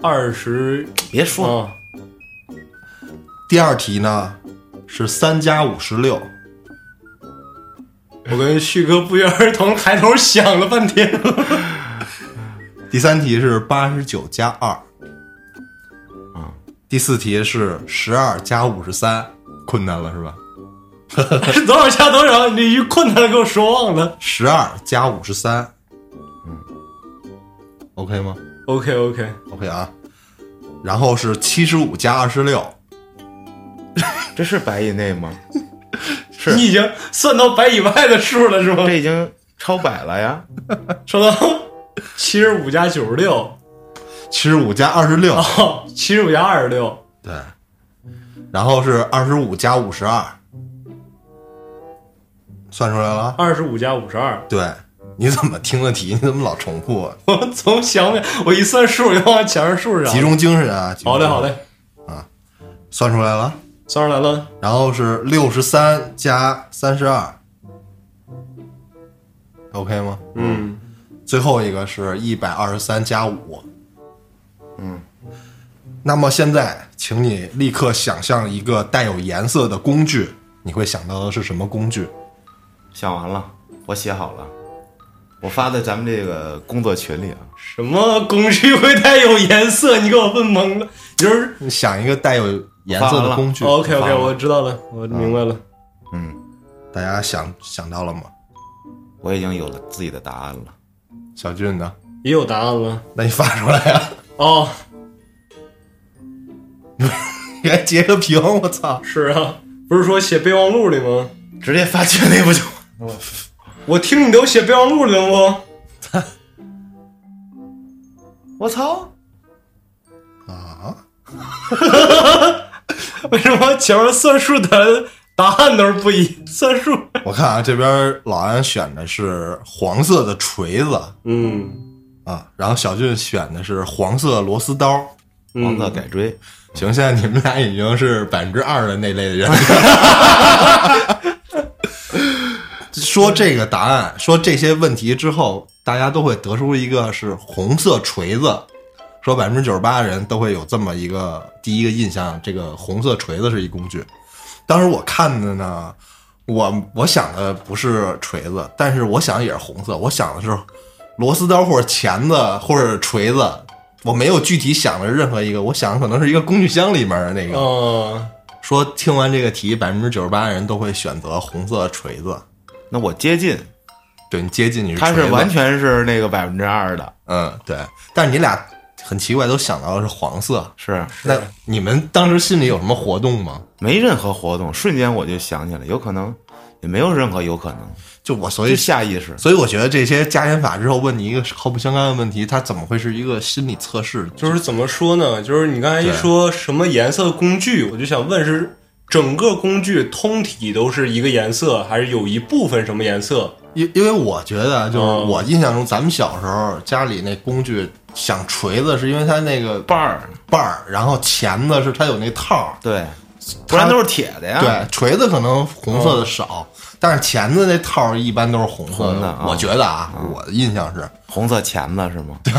二十别说，啊，第二题呢是三加五十六，我跟旭哥不约而同抬头想了半天。第三题是八十九加二，啊，第四题是十二加五十三，困难了是吧？是 多少加多少？你一困难了，给我说忘了。十二加五十三，嗯，OK 吗 OK OK，？OK 啊，然后是七十五加二十六，这是百以内吗？是你已经算到百以外的数了是吗？这已经超百了呀！说到七十五加九十六，七十五加二十六，哦，七十五加二十六，对，然后是二十五加五十二，算出来了？二十五加五十二。对，你怎么听的题？你怎么老重复啊？我总想不，我一算数就往前面数上。集，中精神啊！好嘞好嘞，啊算出来了。算出来了。然后是六十三加三十二，OK 吗？嗯，最后一个是一百二十三加五，嗯。那么现在，请你立刻想象一个带有颜色的工具，你会想到的是什么工具？想完了，我写好了，我发在咱们这个工作群里啊。什么工具会带有颜色？你给我问懵了。你就是你想一个带有颜色的工具。OK OK，我知道了，我明白了。嗯，大家想想到了吗？我已经有了自己的答案了。小俊呢？也有答案了。那你发出来呀、哦，你还截个屏，我操！是啊，不是说写备忘录里吗？直接发群里不就？我听你都写备忘录里了不？我操！啊，为什么前面算数的答案都是不一？算数，我看啊，这边老安选的是黄色的锤子嗯，啊，然后小俊选的是黄色螺丝刀。黄色改锥，行，现在你们俩已经是百分之二的那类的人。说这个答案，说这些问题之后，大家都会得出一个是红色锤子。说百分之九十八的人都会有这么一个第一个印象，这个红色锤子是一工具。当时我看的呢，我我想的不是锤子，但是我想也是红色，我想的是螺丝刀或者钳子或者锤子。我没有具体想的任何一个，我想的可能是一个工具箱里面的那个。哦，说听完这个题，百分之九十八的人都会选择红色锤子。那我接近，对你接近你是他是完全是那个百分之二的，嗯对，但是你俩很奇怪，都想到的是黄色。是那你们当时心里有什么活动吗？没任何活动，瞬间我就想起来，有可能也没有任何有可能，就我所就以下意识。所以我觉得这些加减法之后问你一个毫不相干的问题，它怎么会是一个心理测试？就是怎么说呢？就是你刚才一说什么颜色工具，我就想问是整个工具通体都是一个颜色，还是有一部分什么颜色？因因为我觉得，就是哦我印象中，咱们小时候家里那工具想锤子，是因为它那个把儿，把儿，然后钳子是它有那套儿。对，不然都是铁的呀。对，锤子可能红色的少，但是钳子那套一般都是红色红的啊我觉得啊，我的印象是，红色钳子是吗？对，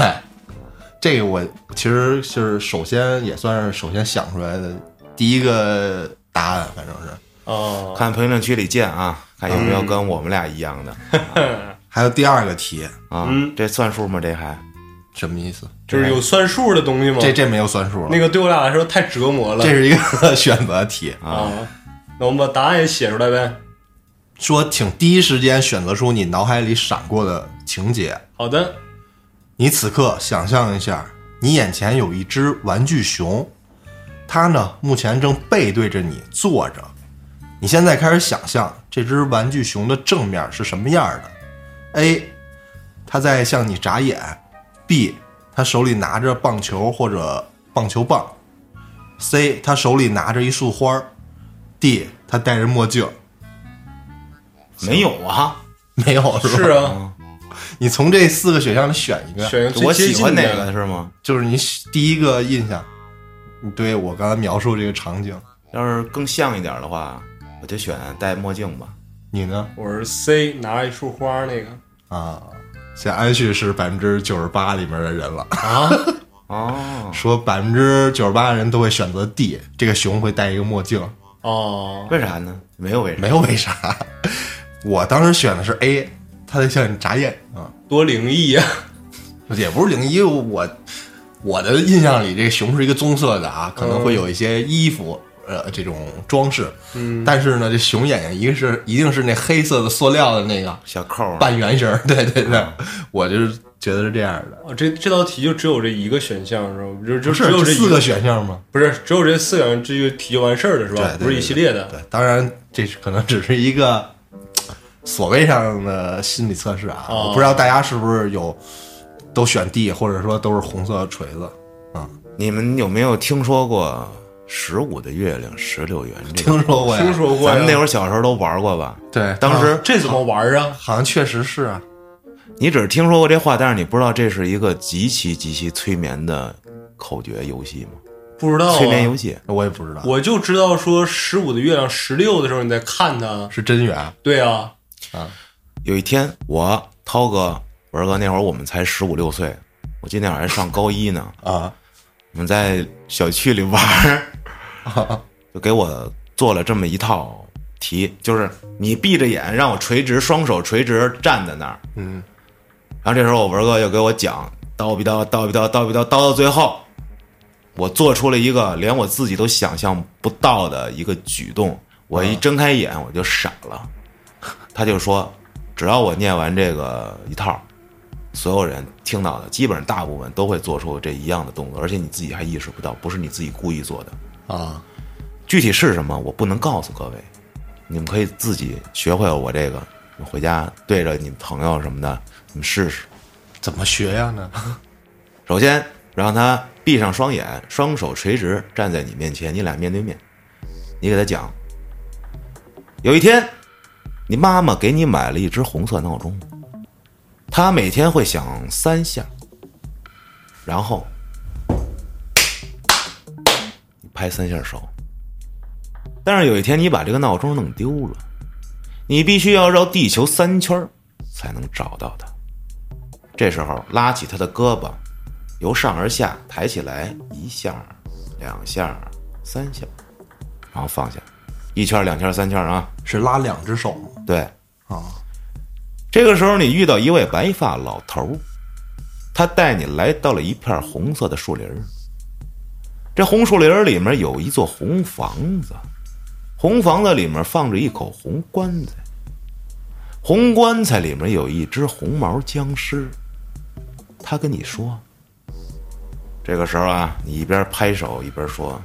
这个我其实就是首先也算是首先想出来的第一个答案，反正是。哦，看评论区里见啊，看有没有跟我们俩一样的 还有第二个题，啊嗯。这算数吗？这还什么意思？就是有算数的东西吗？这这没有算数了，那个对我俩来说太折磨了这是一个 选择题。啊。那我们把答案也写出来呗。说，请第一时间选择出你脑海里闪过的情节。好的，你此刻想象一下，你眼前有一只玩具熊，它呢目前正背对着你坐着。你现在开始想象这只玩具熊的正面是什么样的？A，它在向你眨眼；B，他手里拿着棒球或者棒球棒；C，他手里拿着一束花；D，他戴着墨镜。没有啊？没有是吧？是啊，你从这四个选项里选一个，选一个我喜欢哪个是吗？就是你第一个印象。你对我刚才描述这个场景，要是更像一点的话，我就选戴墨镜吧。你呢？我是 C 拿一束花那个啊，现在安旭是百分之九十八里面的人了，啊，哦，说百分之九十八的人都会选择 D，这个熊会戴一个墨镜，哦，为啥呢？没有为啥。没有为啥。我当时选的是 A，他在向你眨眼啊，多灵异呀！也不是灵异，我我的印象里这个熊是一个棕色的啊，可能会有一些衣服。呃，这种装饰，嗯，但是呢，这熊眼睛一个是一定是那黑色的塑料的那个小扣儿半圆形儿，对对对，我就是觉得是这样的。哦，这这道题就只有这一个选项是吧？就就只有这四个，选项吗？不是只有这四个，这个题就完事儿了是吧？对对对不是一系列的。对，当然这是可能只是一个所谓上的心理测试啊，哦我不知道大家是不是有都选 D，或者说都是红色锤子啊。你们有没有听说过十五的月亮十六圆？听说过呀？听说过？咱们那会儿小时候都玩过吧？对，当时这怎么玩啊？好像确实是啊。你只是听说过这话，但是你不知道这是一个极其极其催眠的口诀游戏吗？不知道啊。催眠游戏，我也不知道，我就知道说十五的月亮十六的时候你在看它。是真圆对啊，啊有一天我涛哥、文哥那会儿我们才十五六岁，我记得那会儿还上高一呢。啊我们在小区里玩儿，就给我做了这么一套题，就是你闭着眼让我垂直，双手垂直站在那儿，嗯，然后这时候我文哥又给我讲叨逼叨叨逼叨叨逼叨叨到最后，我做出了一个连我自己都想象不到的一个举动，我一睁开眼我就傻了，他就说，只要我念完这个一套，所有人听到的基本上大部分都会做出这一样的动作，而且你自己还意识不到，不是你自己故意做的。啊，具体是什么，我不能告诉各位，你们可以自己学会我这个，你回家对着你们朋友什么的，你们试试。怎么学呀呢？首先让他闭上双眼，双手垂直站在你面前，你俩面对面，你给他讲。有一天，你妈妈给你买了一只红色闹钟，它每天会响三下，然后拍三下手。但是有一天你把这个闹钟弄丢了，你必须要绕地球三圈才能找到它。这时候拉起他的胳膊，由上而下抬起来一下、两下、三下，然后放下，一圈、两圈、三圈啊。是拉两只手吗？对，啊，这个时候你遇到一位白发老头儿，他带你来到了一片红色的树林儿。这红树林里面有一座红房子，红房子里面放着一口红棺材，红棺材里面有一只红毛僵尸。他跟你说，这个时候啊，你一边拍手一边说：“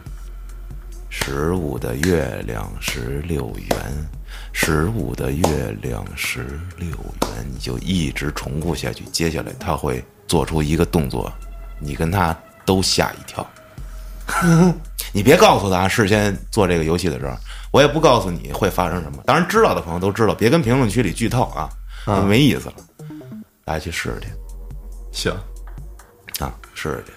十五的月亮十六圆，十五的月亮十六圆。”你就一直重复下去。接下来他会做出一个动作，你跟他都吓一跳。你别告诉他，事先做这个游戏的时候，我也不告诉你会发生什么。当然，知道的朋友都知道，别跟评论区里剧透啊，没意思了。大家去试试去行，啊，试试去。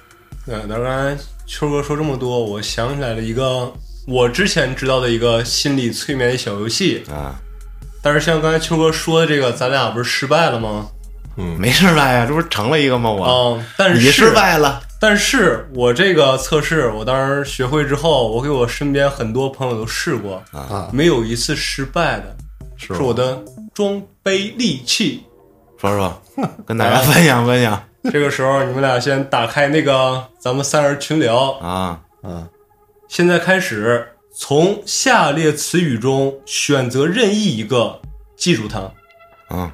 对，那刚才秋哥说这么多，我想起来了一个我之前知道的一个心理催眠小游戏，啊，但是像刚才秋哥说的这个，咱俩不是失败了吗？嗯没失败呀，这不是成了一个吗？我，啊、但是你失败了，但是我这个测试，我当时学会之后，我给我身边很多朋友都试过，啊没有一次失败的，是是我的装杯利器。说说，跟大家分享分享这个时候，你们俩先打开那个 咱们三人群聊，啊。啊，现在开始从下列词语中选择任意一个，记住它。啊，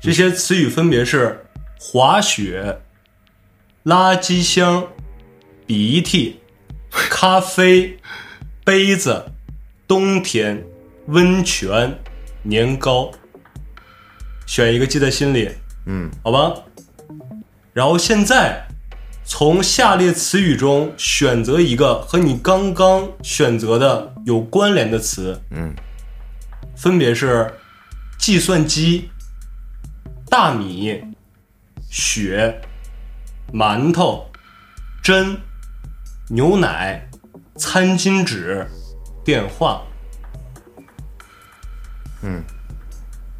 这些词语分别是滑雪、垃圾箱、鼻涕、咖啡、杯子、冬天、温泉、年糕。选一个记在心里，嗯，好吧？然后现在从下列词语中选择一个和你刚刚选择的有关联的词，嗯，分别是计算机、大米、雪、馒头、针、牛奶、餐巾纸、电话。嗯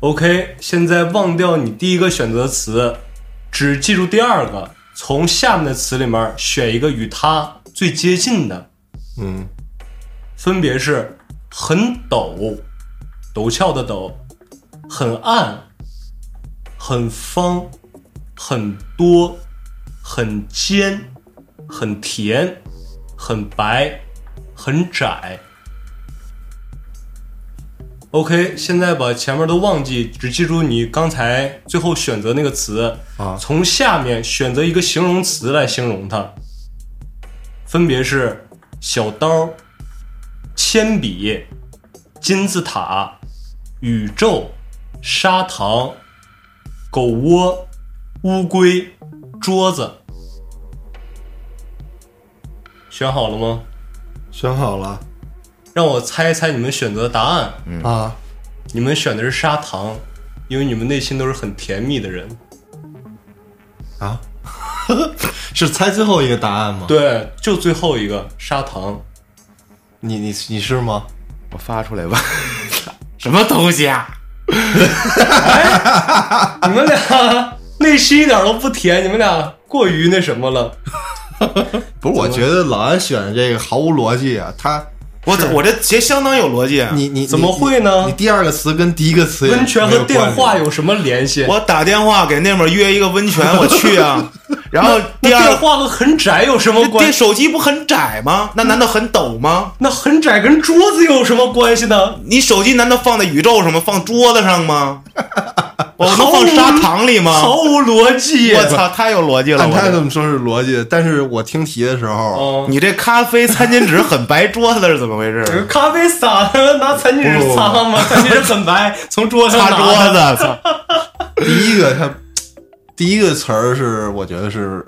，OK，现在忘掉你第一个选择词，只记住第二个，从下面的词里面选一个与它最接近的，嗯，分别是很陡，陡峭的陡，很暗，很方，很多，很尖，很甜，很白，很窄。OK，现在把前面都忘记，只记住你刚才最后选择那个词啊从下面选择一个形容词来形容它，分别是小刀、铅笔、金字塔、宇宙、砂糖、狗窝、乌龟、桌子。选好了吗？选好了让我猜一猜你们选择的答案。啊，你们选的是砂糖，因为你们内心都是很甜蜜的人。啊，是猜最后一个答案吗？，对，就最后一个砂糖。你你你是吗？我发出来吧。什么东西啊？你们俩内心一点都不甜，你们俩过于那什么了。不是，我觉得老安选的这个毫无逻辑啊，他我我这其实相当有逻辑啊。你你怎么会呢你你第二个词跟第一个词温泉和电话有什么联系？我打电话给那边约一个温泉，我去啊。然后第二电，话和很窄有什么这关系？手机不很窄吗？那难道很陡吗？那很窄跟桌子有什么关系呢？你手机难道放在宇宙上吗？放桌子上吗？我能放砂糖里吗？毫无逻辑。我操，太有逻辑了！按他我这这么说是逻辑，但是我听题的时候，哦，你这咖啡餐巾纸很白，桌子是怎么回事？咖啡洒了，拿餐巾纸擦吗？餐巾纸很白，从桌上擦桌。子，操！第一个他第一个词儿是我觉得是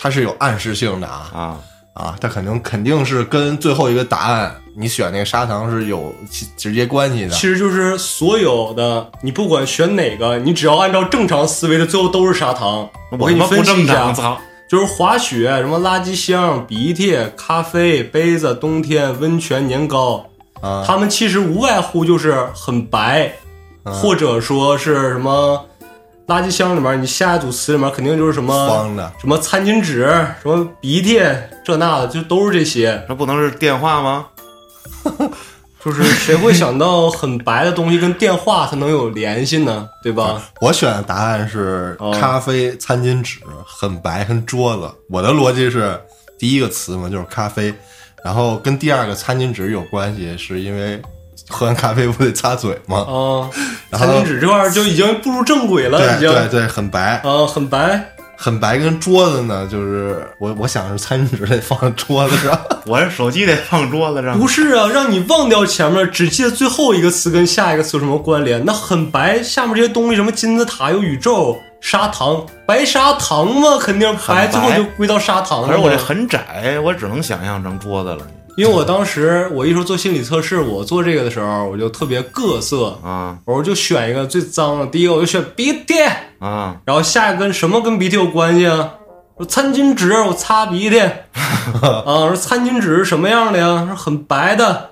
它是有暗示性的啊啊，啊，它肯定肯定是跟最后一个答案你选那个砂糖是有其直接关系的。其实就是所有的，你不管选哪个，你只要按照正常思维的，最后都是砂糖。我给你分析一下正常，，就是滑雪、什么垃圾箱、鼻涕、咖啡、杯子、冬天、温泉、年糕，啊，它们其实无外乎就是很白，嗯或者说是什么垃圾箱里面，你下一组词里面肯定就是什么方的什么餐巾纸、什么鼻涕这那的，就都是这些。那不能是电话吗？就是谁会想到很白的东西跟电话它能有联系呢？对吧？我选的答案是哦咖啡、餐巾纸很白跟桌子。我的逻辑是第一个词嘛，就是咖啡，然后跟第二个餐巾纸有关系，是因为喝完咖啡不得擦嘴吗？啊，然后餐巾纸这块儿就已经步入正轨了，已经对对对，很白，啊，很白。很白。跟桌子呢，就是我我想是餐巾纸得放桌子上，我这手机得放桌子上不。是啊，让你忘掉前面，只记得最后一个词跟下一个词有什么关联？那很白，下面这些东西，什么金字塔、有宇宙、砂糖，白砂糖嘛，肯定白，白最后就归到砂糖了嘛。可是我这很窄，我只能想象成桌子了因为我当时我一说做心理测试，我做这个的时候，我就特别各色，啊我就选一个最脏的，第一个我就选鼻涕，啊！然后下一个跟什么跟鼻涕有关系啊？说餐巾纸，我擦鼻涕 啊。说餐巾纸是什么样的呀？是很白的。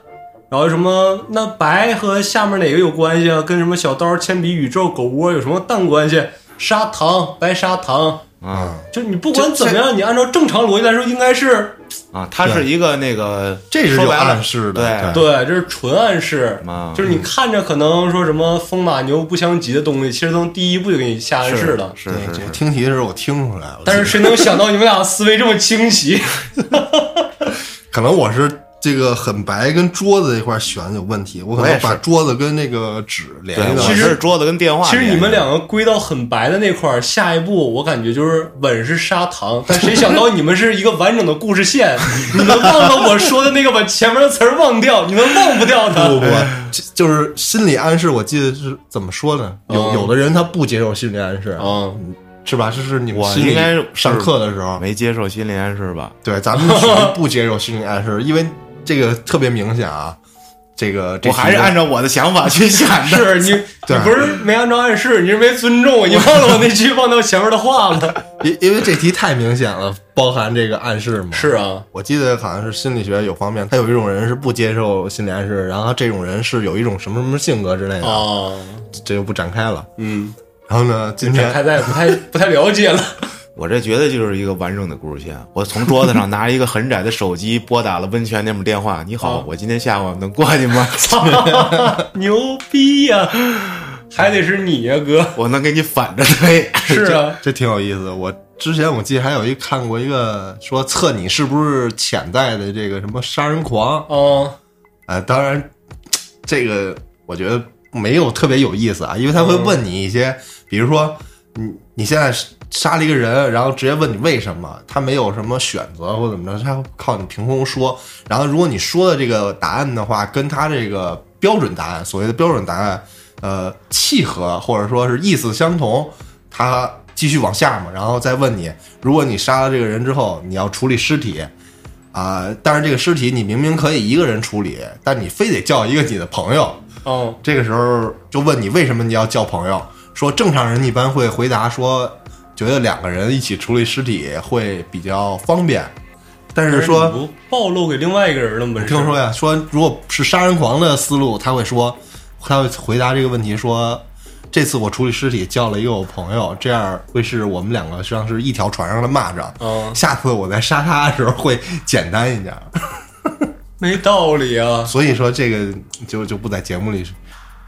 然后什么？那白和下面哪个有关系啊？跟什么小刀、铅笔、宇宙、狗窝有什么淡关系？砂糖，白砂糖。啊就你不管怎么样，你按照正常逻辑来说，应该是啊！它是一个那个，这是有暗示的。对对，这是纯暗示。啊，就是你看着可能说什么风马牛不相及的东西，其实从第一步就给你下暗示了。是是，听题的时候我听出来了，但是谁能想到你们俩思维这么清晰？可能我是这个很白跟桌子这块选的有问题，我可能把桌子跟那个纸连对，我一个。其实桌子跟电话。其实你们两个归到很白的那块儿，下一步我感觉就是吻是砂糖，但谁想到你们是一个完整的故事线，你们忘了我说的那个把前面的词儿忘掉，你们忘不掉的。不不，这就是心理暗示。我记得是怎么说呢？有哦有的人他不接受心理暗示，啊，是吧？这是你们我应该上课的时候，没接受心理暗示吧？对，咱们属于不接受心理暗示，因为这个特别明显啊。这个这我还是按照我的想法去想的。是你，对你不是没按照暗示，你是没尊重我，你忘了我那句忘到前面的话了。因因为这题太明显了，包含这个暗示嘛。是啊，我记得好像是心理学有方面，他有一种人是不接受心理暗示，然后这种人是有一种什么什么性格之类的，啊，这就不展开了。嗯，然后呢，今天展开咱也不太不太了解了。我这绝对就是一个完整的故事线。我从桌子上拿一个很窄的手机，拨打了温泉那边电话。你好，啊我今天下午能过去吗？操 牛逼呀、还得是你呀、哥。我能给你反着推。是啊，这挺有意思。我之前我记得还有一看过一个说测你是不是潜在的这个什么杀人狂，啊，啊，当然这个我觉得没有特别有意思啊，因为他会问你一些，比如说你你现在杀了一个人，然后直接问你为什么，他没有什么选择或怎么着，他会靠你凭空说。然后如果你说的这个答案的话，跟他这个标准答案，所谓的标准答案，呃，契合或者说是意思相同，他继续往下嘛，然后再问你，如果你杀了这个人之后，你要处理尸体。啊、但是这个尸体你明明可以一个人处理，但你非得叫一个你的朋友。嗯，这个时候就问你为什么你要叫朋友？说正常人一般会回答说，觉得两个人一起处理尸体会比较方便。但是说，不暴露给另外一个人了吗？你听说呀，说如果是杀人狂的思路，他会说，他会回答这个问题说，这次我处理尸体叫了一个我朋友，这样会是我们两个实际上是一条船上的蚂蚱。嗯，下次我在杀他的时候会简单一点。没道理啊。所以说这个就就不在节目里，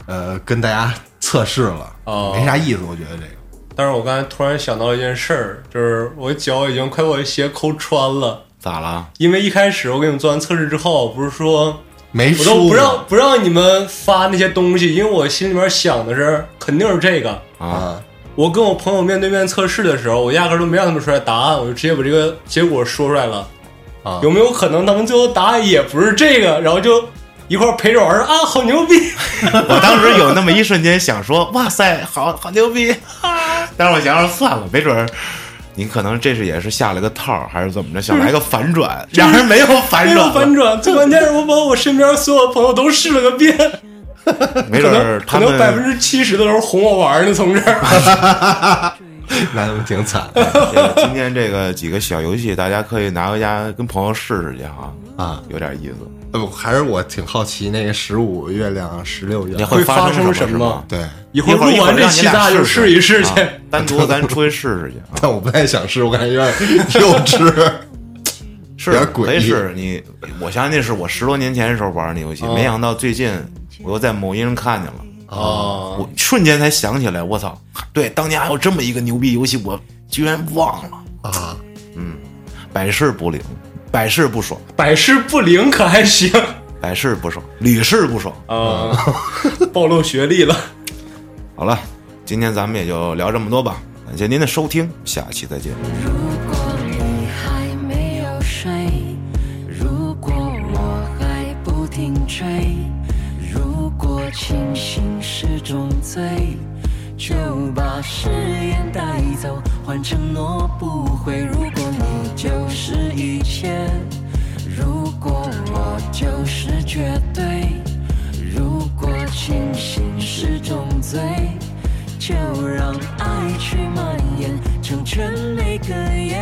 呃，跟大家测试了，哦没啥意思，我觉得这个。但是我刚才突然想到一件事儿，就是我脚已经快把我鞋抠穿了。咋了？因为一开始我给你们做完测试之后，不是说没我都不让不让你们发那些东西，因为我心里面想的是肯定是这个。啊，啊，我跟我朋友面对面测试的时候，我压根儿都没让他们出来答案，我就直接把这个结果说出来了。啊有没有可能他们最后答案也不是这个，然后就一块儿陪着玩儿啊，好牛逼！我当时有那么一瞬间想说，哇塞，好好牛逼！但是我想想算了，没准儿你可能这是也是下了个套儿，还是怎么着，想来个反转，然而没有反转没，有反转，最关键是我把我身边所有朋友都试了个遍，没准儿他可能百分们之七十都是哄我玩儿呢，从这儿。那他们挺惨这个今天这个几个小游戏，大家可以拿回家跟朋友试试去哈，啊。有点意思。呃，还是我挺好奇那个十五月亮、十六月你，会发发生生什么？对，一会儿录完这期，咱俩就试一试去。啊单独咱出去试试去啊。但我不太想试，我感觉有点幼稚。是有点诡异可以是你，我相信那是我十多年前的时候玩那游戏，哦没想到最近我又在某音上看见了，哦我瞬间才想起来，我操，对，当年还有这么一个牛逼游戏，我居然忘了，啊，嗯百试不灵。百试不爽，百试不灵可还行百试不爽，屡试不爽。啊？暴露学历了。好了，今天咱们也就聊这么多吧，感谢您的收听，下期再见。清醒是种罪，就把誓言带走，换承诺不悔。如果你就是一切，如果我就是绝对，如果清醒是种罪。就让爱去蔓延，成全每个夜